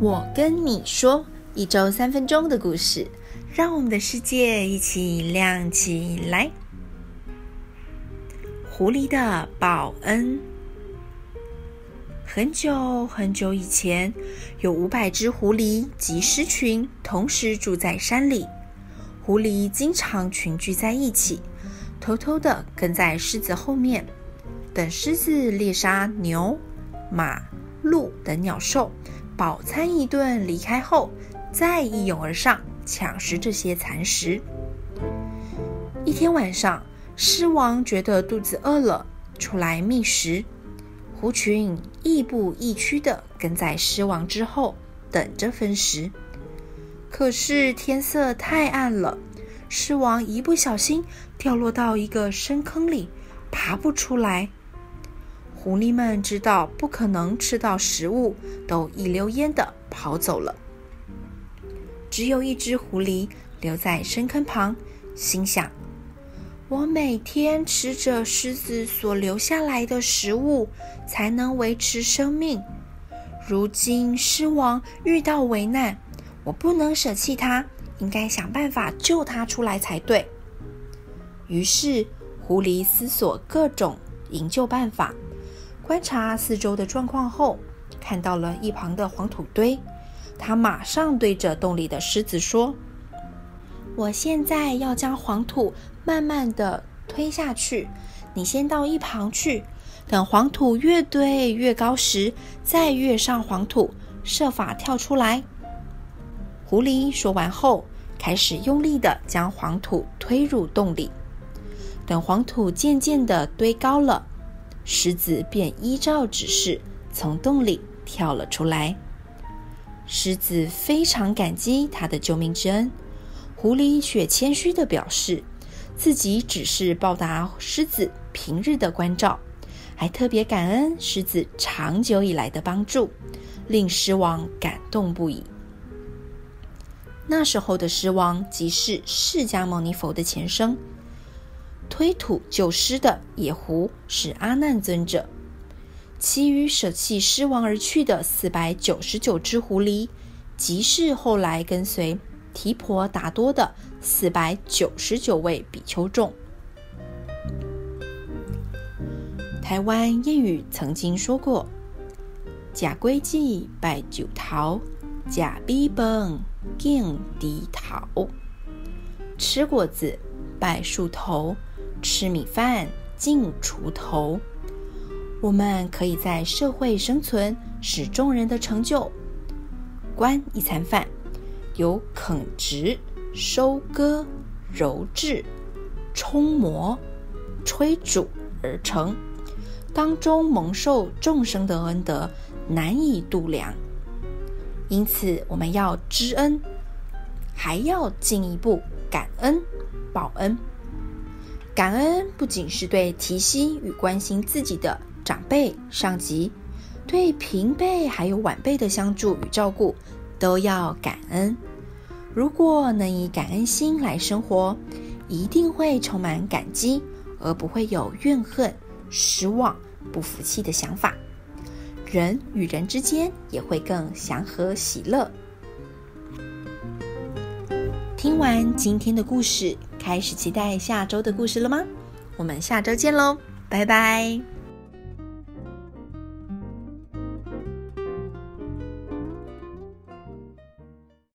我跟你说，一周三分钟的故事，让我们的世界一起亮起来。狐狸的报恩。很久很久以前，有五百只狐狸及狮群同时住在山里。狐狸经常群聚在一起，偷偷地跟在狮子后面，等狮子猎杀牛、马、鹿等鸟兽。饱餐一顿，离开后再一拥而上，抢食这些残食。一天晚上，狮王觉得肚子饿了，出来觅食。狐群亦步亦趋地跟在狮王之后，等着分食。可是天色太暗了，狮王一不小心掉落到一个深坑里，爬不出来。狐狸们知道不可能吃到食物，都一溜烟地跑走了。只有一只狐狸留在深坑旁，心想：“我每天吃着狮子所留下来的食物，才能维持生命。如今狮王遇到危难，我不能舍弃他，应该想办法救他出来才对。”于是，狐狸思索各种营救办法。观察四周的状况后，看到了一旁的黄土堆，他马上对着洞里的狮子说：“我现在要将黄土慢慢地推下去，你先到一旁去，等黄土越堆越高时，再跃上黄土，设法跳出来。”狐狸说完后，开始用力地将黄土推入洞里，等黄土渐渐地堆高了。狮子便依照指示从洞里跳了出来。狮子非常感激他的救命之恩，狐狸却谦虚地表示，自己只是报答狮子平日的关照，还特别感恩狮子长久以来的帮助，令狮王感动不已。那时候的狮王即是释迦牟尼佛的前生。推土救狮的野狐是阿难尊者，其余舍弃狮王而去的四百九十九只狐狸，即是后来跟随提婆达多的四百九十九位比丘众。台湾谚语曾经说过：“假归记拜九桃，假逼崩敬敌桃。”吃果子拜树头。吃米饭敬锄头，我们可以在社会生存，是众人的成就。观一餐饭，由垦植、收割、揉制、冲磨、炊煮而成，当中蒙受众生的恩德，难以度量。因此，我们要知恩，还要进一步感恩报恩。感恩不仅是对提携与关心自己的长辈、上级，对平辈还有晚辈的相助与照顾，都要感恩。如果能以感恩心来生活，一定会充满感激，而不会有怨恨、失望、不服气的想法。人与人之间也会更祥和喜乐。听完今天的故事，开始期待下周的故事了吗？我们下周见喽，拜拜。